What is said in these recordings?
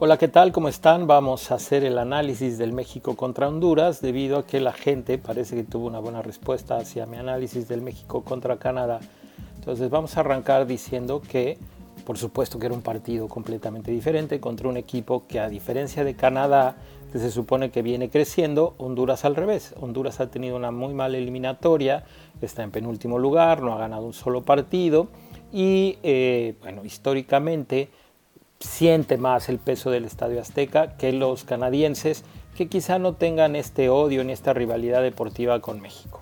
Hola, ¿qué tal? ¿Cómo están? Vamos a hacer el análisis del México contra Honduras debido a que la gente parece que tuvo una buena respuesta hacia mi análisis del México contra Canadá. Entonces vamos a arrancar diciendo que por supuesto que era un partido completamente diferente contra un equipo que a diferencia de Canadá, se supone que viene creciendo, Honduras al revés. Honduras ha tenido una muy mala eliminatoria, está en penúltimo lugar, no ha ganado un solo partido y eh, bueno, históricamente siente más el peso del Estadio Azteca que los canadienses, que quizá no tengan este odio ni esta rivalidad deportiva con México.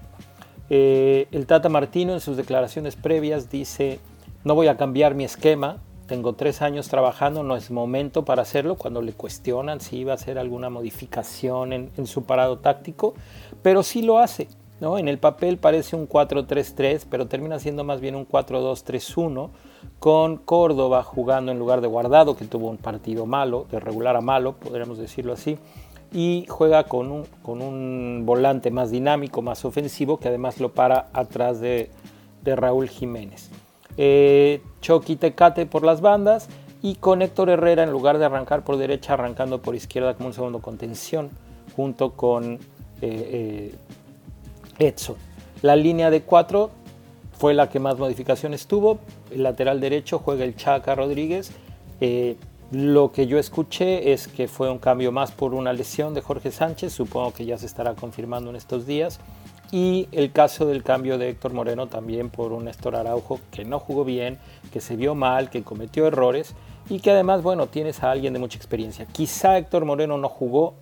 Eh, el Tata Martino en sus declaraciones previas dice, no voy a cambiar mi esquema, tengo tres años trabajando, no es momento para hacerlo, cuando le cuestionan si iba a hacer alguna modificación en, en su parado táctico, pero sí lo hace. ¿No? En el papel parece un 4-3-3, pero termina siendo más bien un 4-2-3-1 con Córdoba jugando en lugar de Guardado, que tuvo un partido malo, de regular a malo, podríamos decirlo así, y juega con un, con un volante más dinámico, más ofensivo, que además lo para atrás de, Raúl Jiménez. Eh, Chucky Tecate por las bandas y con Héctor Herrera en lugar de arrancar por derecha, arrancando por izquierda como un segundo contención, junto con eh, eh, Edson. La línea de cuatro fue la que más modificaciones tuvo. El lateral derecho juega el Chaca Rodríguez. Eh, lo que yo escuché es que fue un cambio más por una lesión de Jorge Sánchez, supongo que ya se estará confirmando en estos días. Y el caso del cambio de Héctor Moreno también por un Néstor Araujo que no jugó bien, que se vio mal, que cometió errores y que además, bueno, tienes a alguien de mucha experiencia. Quizá Héctor Moreno no jugó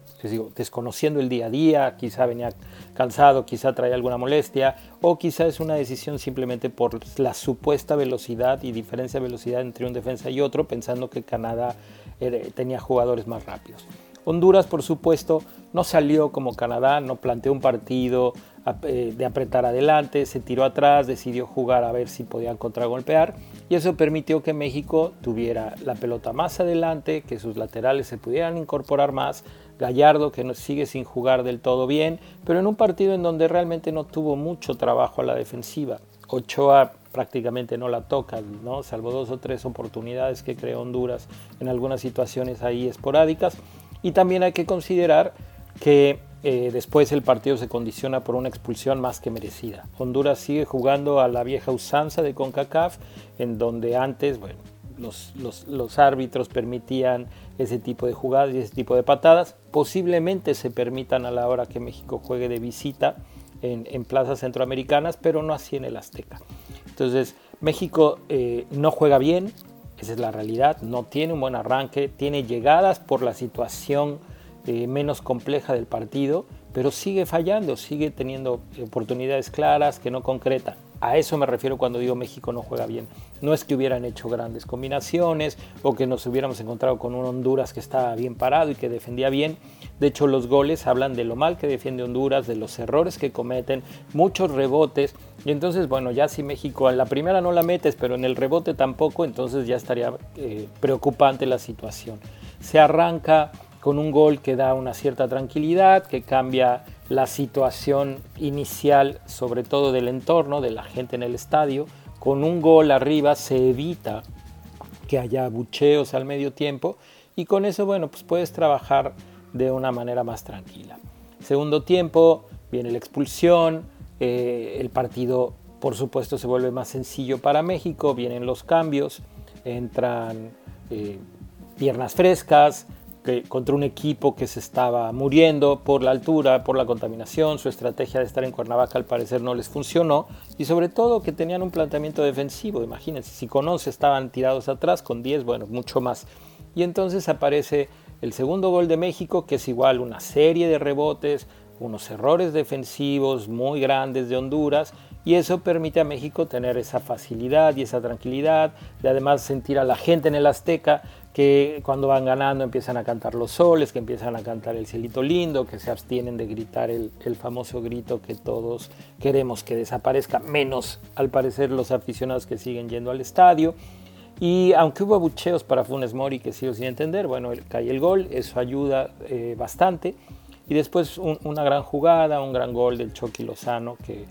desconociendo el día a día, quizá venía cansado, quizá traía alguna molestia, o quizá es una decisión simplemente por la supuesta velocidad y diferencia de velocidad entre un defensa y otro, pensando que Canadá tenía jugadores más rápidos. Honduras, por supuesto, no salió como Canadá, no planteó un partido eh, de apretar adelante, se tiró atrás, decidió jugar a ver si podía contragolpear y eso permitió que México tuviera la pelota más adelante, que sus laterales se pudieran incorporar más, Gallardo que sigue sin jugar del todo bien, pero en un partido en donde realmente no tuvo mucho trabajo a la defensiva. Ochoa prácticamente no la toca, ¿no? salvo dos o tres oportunidades que creó Honduras en algunas situaciones ahí esporádicas. Y también hay que considerar que eh, después el partido se condiciona por una expulsión más que merecida. Honduras sigue jugando a la vieja usanza de CONCACAF, en donde antes, bueno, los, árbitros permitían ese tipo de jugadas y ese tipo de patadas. Posiblemente se permitan a la hora que México juegue de visita en, plazas centroamericanas, pero no así en el Azteca. Entonces, México eh, no juega bien, esa es la realidad, no tiene un buen arranque, tiene llegadas por la situación eh, menos compleja del partido, pero sigue fallando, sigue teniendo oportunidades claras que no concreta. A eso me refiero cuando digo México no juega bien. No es que hubieran hecho grandes combinaciones o que nos hubiéramos encontrado con un Honduras que estaba bien parado y que defendía bien. De hecho, los goles hablan de lo mal que defiende Honduras, de los errores que cometen, muchos rebotes. Y entonces, bueno, ya si México en la primera no la metes, pero en el rebote tampoco, entonces ya estaría eh, preocupante la situación. Se arranca con un gol que da una cierta tranquilidad, que cambia la situación inicial, sobre todo del entorno, de la gente en el estadio. Con un gol arriba se evita que haya bucheos al medio tiempo y con eso, bueno, pues puedes trabajar de una manera más tranquila. Segundo tiempo, viene la expulsión, eh, el partido por supuesto se vuelve más sencillo para México, vienen los cambios, entran eh, piernas frescas, contra un equipo que se estaba muriendo por la altura, por la contaminación, su estrategia de estar en Cuernavaca al parecer no les funcionó y sobre todo que tenían un planteamiento defensivo, imagínense, si con 11 estaban tirados atrás, con 10, bueno, mucho más. Y entonces aparece el segundo gol de México, que es igual una serie de rebotes, unos errores defensivos muy grandes de Honduras y eso permite a México tener esa facilidad y esa tranquilidad de además sentir a la gente en el Azteca que cuando van ganando empiezan a cantar los soles, que empiezan a cantar el cielito lindo, que se abstienen de gritar el, famoso grito que todos queremos que desaparezca, menos al parecer los aficionados que siguen yendo al estadio. Y aunque hubo abucheos para Funes Mori que sigo sin entender, bueno, cae el gol, eso ayuda eh, bastante. Y después una gran jugada, un gran gol del Chucky Lozano que,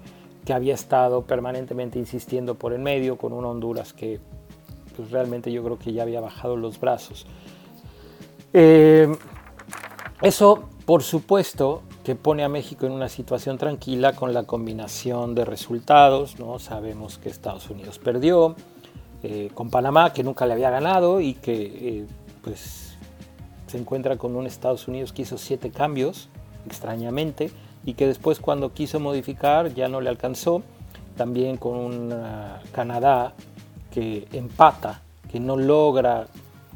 que había estado permanentemente insistiendo por el medio con un Honduras que pues realmente yo creo que ya había bajado los brazos. Eh, eso, por supuesto, que pone a México en una situación tranquila con la combinación de resultados. ¿no? Sabemos que Estados Unidos perdió eh, con Panamá, que nunca le había ganado y que eh, pues, se encuentra con un Estados Unidos que hizo siete cambios, extrañamente, y que después cuando quiso modificar ya no le alcanzó. También con un Canadá que empata, que no logra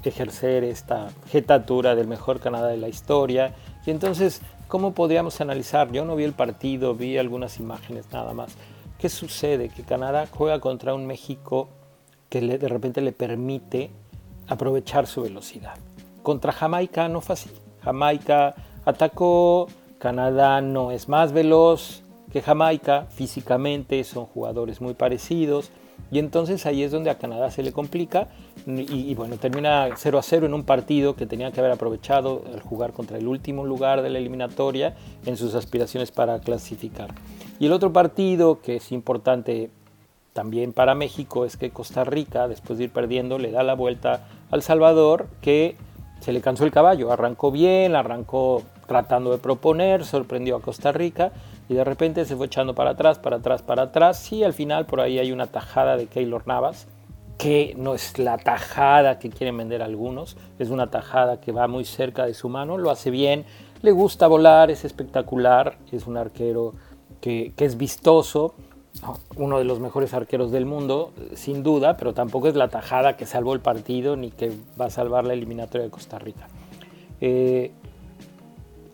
ejercer esta jetatura del mejor Canadá de la historia. Y entonces ¿Cómo podríamos analizar? Yo no vi el partido, vi algunas imágenes nada más. ¿Qué sucede? Que Canadá juega contra un México que de repente le permite aprovechar su velocidad. Contra Jamaica no fue así. Jamaica atacó, Canadá no es más veloz que Jamaica, físicamente son jugadores muy parecidos. Y entonces ahí es donde a Canadá se le complica y, bueno, termina 0 a 0 en un partido que tenía que haber aprovechado al jugar contra el último lugar de la eliminatoria en sus aspiraciones para clasificar. Y el otro partido que es importante también para México es que Costa Rica, después de ir perdiendo, le da la vuelta al Salvador que se le cansó el caballo, arrancó bien, arrancó tratando de proponer, sorprendió a Costa Rica y de repente se fue echando para atrás, para atrás, para atrás. y al final por ahí hay una tajada de Keylor Navas, que no es la tajada que quieren vender algunos, es una tajada que va muy cerca de su mano, lo hace bien, le gusta volar, es espectacular, es un arquero que, es vistoso, uno de los mejores arqueros del mundo, sin duda, pero tampoco es la tajada que salvó el partido ni que va a salvar la eliminatoria de Costa Rica. Eh,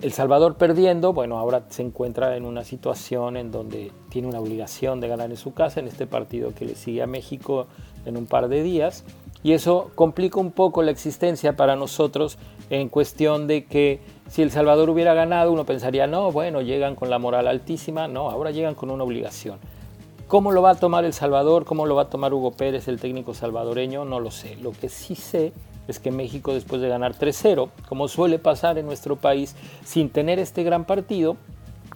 el Salvador perdiendo, bueno, ahora se encuentra en una situación en donde tiene una obligación de ganar en su casa en este partido que le sigue a México en un par de días. Y eso complica un poco la existencia para nosotros en cuestión de que si El Salvador hubiera ganado, uno pensaría, no, bueno, llegan con la moral altísima, no, ahora llegan con una obligación. ¿Cómo lo va a tomar El Salvador? ¿Cómo lo va a tomar Hugo Pérez, el técnico salvadoreño? No lo sé. Lo que sí sé es que México después de ganar 3-0, como suele pasar en nuestro país, sin tener este gran partido,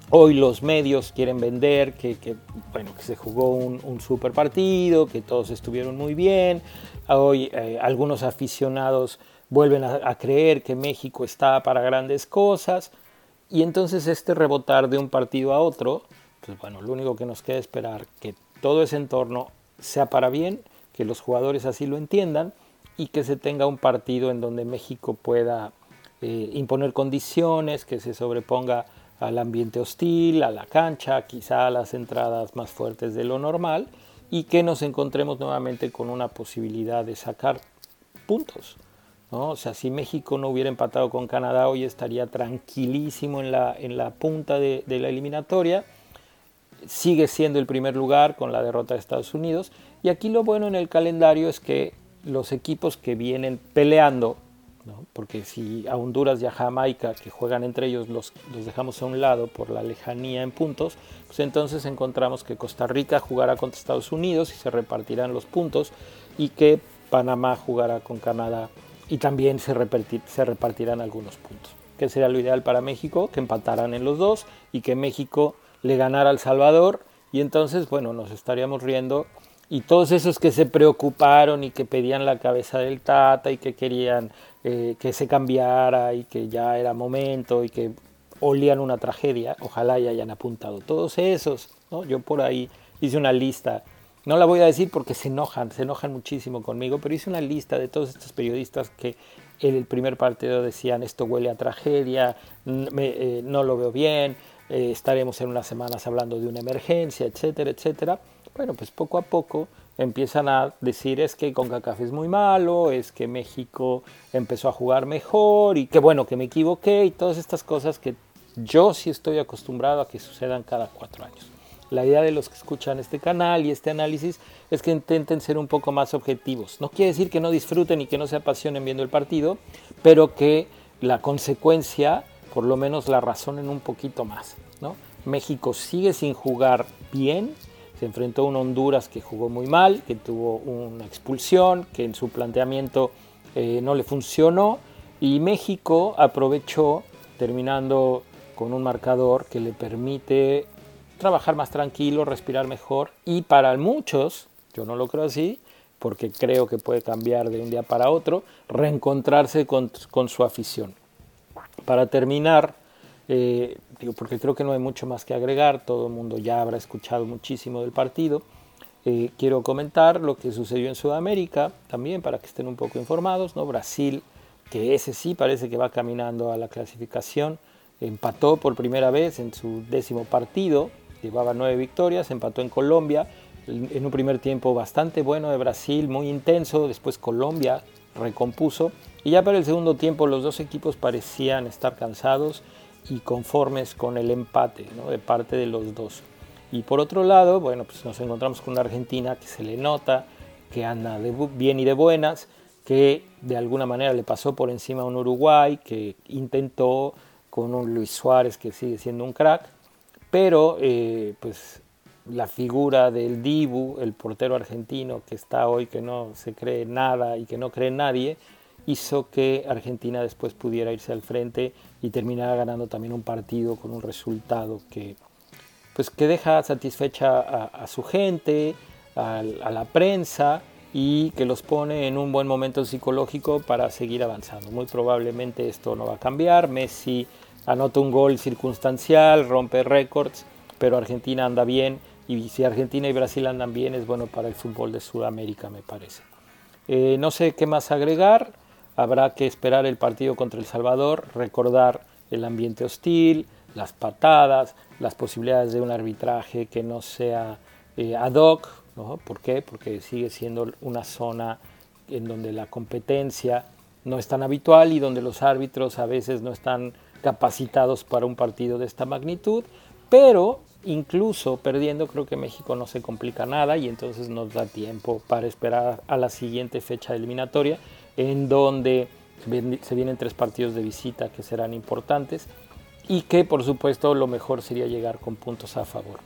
hoy los medios quieren vender que, bueno, que se jugó un, super partido, que todos estuvieron muy bien, hoy eh, algunos aficionados vuelven a, creer que México está para grandes cosas, y entonces este rebotar de un partido a otro, pues bueno, lo único que nos queda es esperar que todo ese entorno sea para bien, que los jugadores así lo entiendan, y que se tenga un partido en donde México pueda eh, imponer condiciones, que se sobreponga al ambiente hostil, a la cancha, quizá a las entradas más fuertes de lo normal y que nos encontremos nuevamente con una posibilidad de sacar puntos. ¿no? O sea, si México no hubiera empatado con Canadá, hoy estaría tranquilísimo en la, en la punta de, de la eliminatoria. Sigue siendo el primer lugar con la derrota de Estados Unidos. Y aquí lo bueno en el calendario es que los equipos que vienen peleando, porque si a Honduras y a Jamaica, que juegan entre ellos, los, los, dejamos a un lado por la lejanía en puntos, pues entonces encontramos que Costa Rica jugará contra Estados Unidos y se repartirán los puntos, y que Panamá jugará con Canadá y también se, se repartirán algunos puntos. ¿Qué sería lo ideal para México? Que empataran en los dos y que México le ganara al Salvador y entonces, bueno, nos estaríamos riendo y todos esos que se preocuparon y que pedían la cabeza del Tata y que querían eh, que se cambiara y que ya era momento y que olían una tragedia, ojalá ya hayan apuntado todos esos. ¿no? Yo por ahí hice una lista, no la voy a decir porque se enojan, se enojan muchísimo conmigo, pero hice una lista de todos estos periodistas que en el primer partido decían esto huele a tragedia, eh, no lo veo bien, eh, estaremos en unas semanas hablando de una emergencia, etcétera, etcétera. Bueno, pues poco a poco empiezan a decir es que CONCACAF es muy malo, es que México empezó a jugar mejor y que bueno, que me equivoqué y todas estas cosas que yo sí estoy acostumbrado a que sucedan cada cuatro años. La idea de los que escuchan este canal y este análisis es que intenten ser un poco más objetivos. No quiere decir que no disfruten y que no se apasionen viendo el partido, pero que la consecuencia por lo menos la razonen un poquito más. ¿no? México sigue sin jugar bien, se enfrentó a un Honduras que jugó muy mal, que tuvo una expulsión, que en su planteamiento eh, no le funcionó y México aprovechó terminando con un marcador que le permite trabajar más tranquilo, respirar mejor y para muchos, yo no lo creo así, porque creo que puede cambiar de un día para otro, reencontrarse con, su afición. Para terminar, eh, digo, porque creo que no hay mucho más que agregar, todo el mundo ya habrá escuchado muchísimo del partido, eh, quiero comentar lo que sucedió en Sudamérica también para que estén un poco informados. ¿no? Brasil, que ese sí parece que va caminando a la clasificación, empató por primera vez en su décimo partido, llevaba nueve victorias, empató en Colombia, en un primer tiempo bastante bueno de Brasil, muy intenso, después Colombia recompuso y ya para el segundo tiempo los dos equipos parecían estar cansados y conformes con el empate de parte de los dos. Y por otro lado, bueno, pues nos encontramos con una Argentina que se le nota, que anda de bien y de buenas, que de alguna manera le pasó por encima a un Uruguay, que intentó con un Luis Suárez que sigue siendo un crack, pero eh, pues la figura del Dibu, el portero argentino que está hoy, que no se cree nada y que no cree nadie, hizo que Argentina después pudiera irse al frente y terminara ganando también un partido con un resultado que pues que deja satisfecha a, su gente, a, la prensa y que los pone en un buen momento psicológico para seguir avanzando. Muy probablemente esto no va a cambiar. Messi anota un gol circunstancial, rompe récords, pero Argentina anda bien y si Argentina y Brasil andan bien es bueno para el fútbol de Sudamérica, me parece. Eh, no sé qué más agregar. Habrá que esperar el partido contra El Salvador, recordar el ambiente hostil, las patadas, las posibilidades de un arbitraje que no sea eh, ad hoc. ¿Por qué? Porque sigue siendo una zona en donde la competencia no es tan habitual y donde los árbitros a veces no están capacitados para un partido de esta magnitud, pero incluso perdiendo creo que México no se complica nada y entonces nos da tiempo para esperar a la siguiente fecha eliminatoria en donde se vienen tres partidos de visita que serán importantes y que por supuesto lo mejor sería llegar con puntos a favor.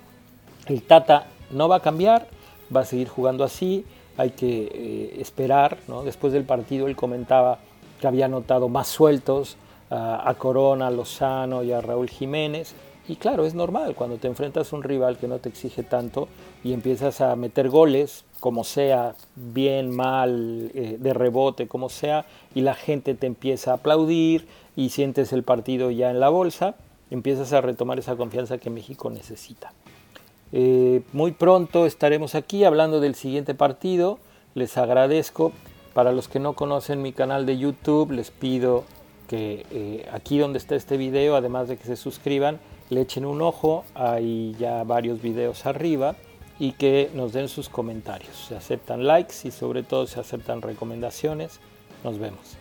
El Tata no va a cambiar, va a seguir jugando así, hay que eh, esperar, ¿no? después del partido él comentaba que había notado más sueltos a Corona, a Lozano y a Raúl Jiménez, y claro, es normal cuando te enfrentas a un rival que no te exige tanto y empiezas a meter goles, como sea, bien, mal, eh, de rebote, como sea, y la gente te empieza a aplaudir y sientes el partido ya en la bolsa, empiezas a retomar esa confianza que México necesita. Eh, muy pronto estaremos aquí hablando del siguiente partido. Les agradezco. Para los que no conocen mi canal de YouTube, les pido que eh, aquí donde está este video, además de que se suscriban, le echen un ojo. Hay ya varios videos arriba y que nos den sus comentarios. Se aceptan likes y sobre todo se aceptan recomendaciones. Nos vemos.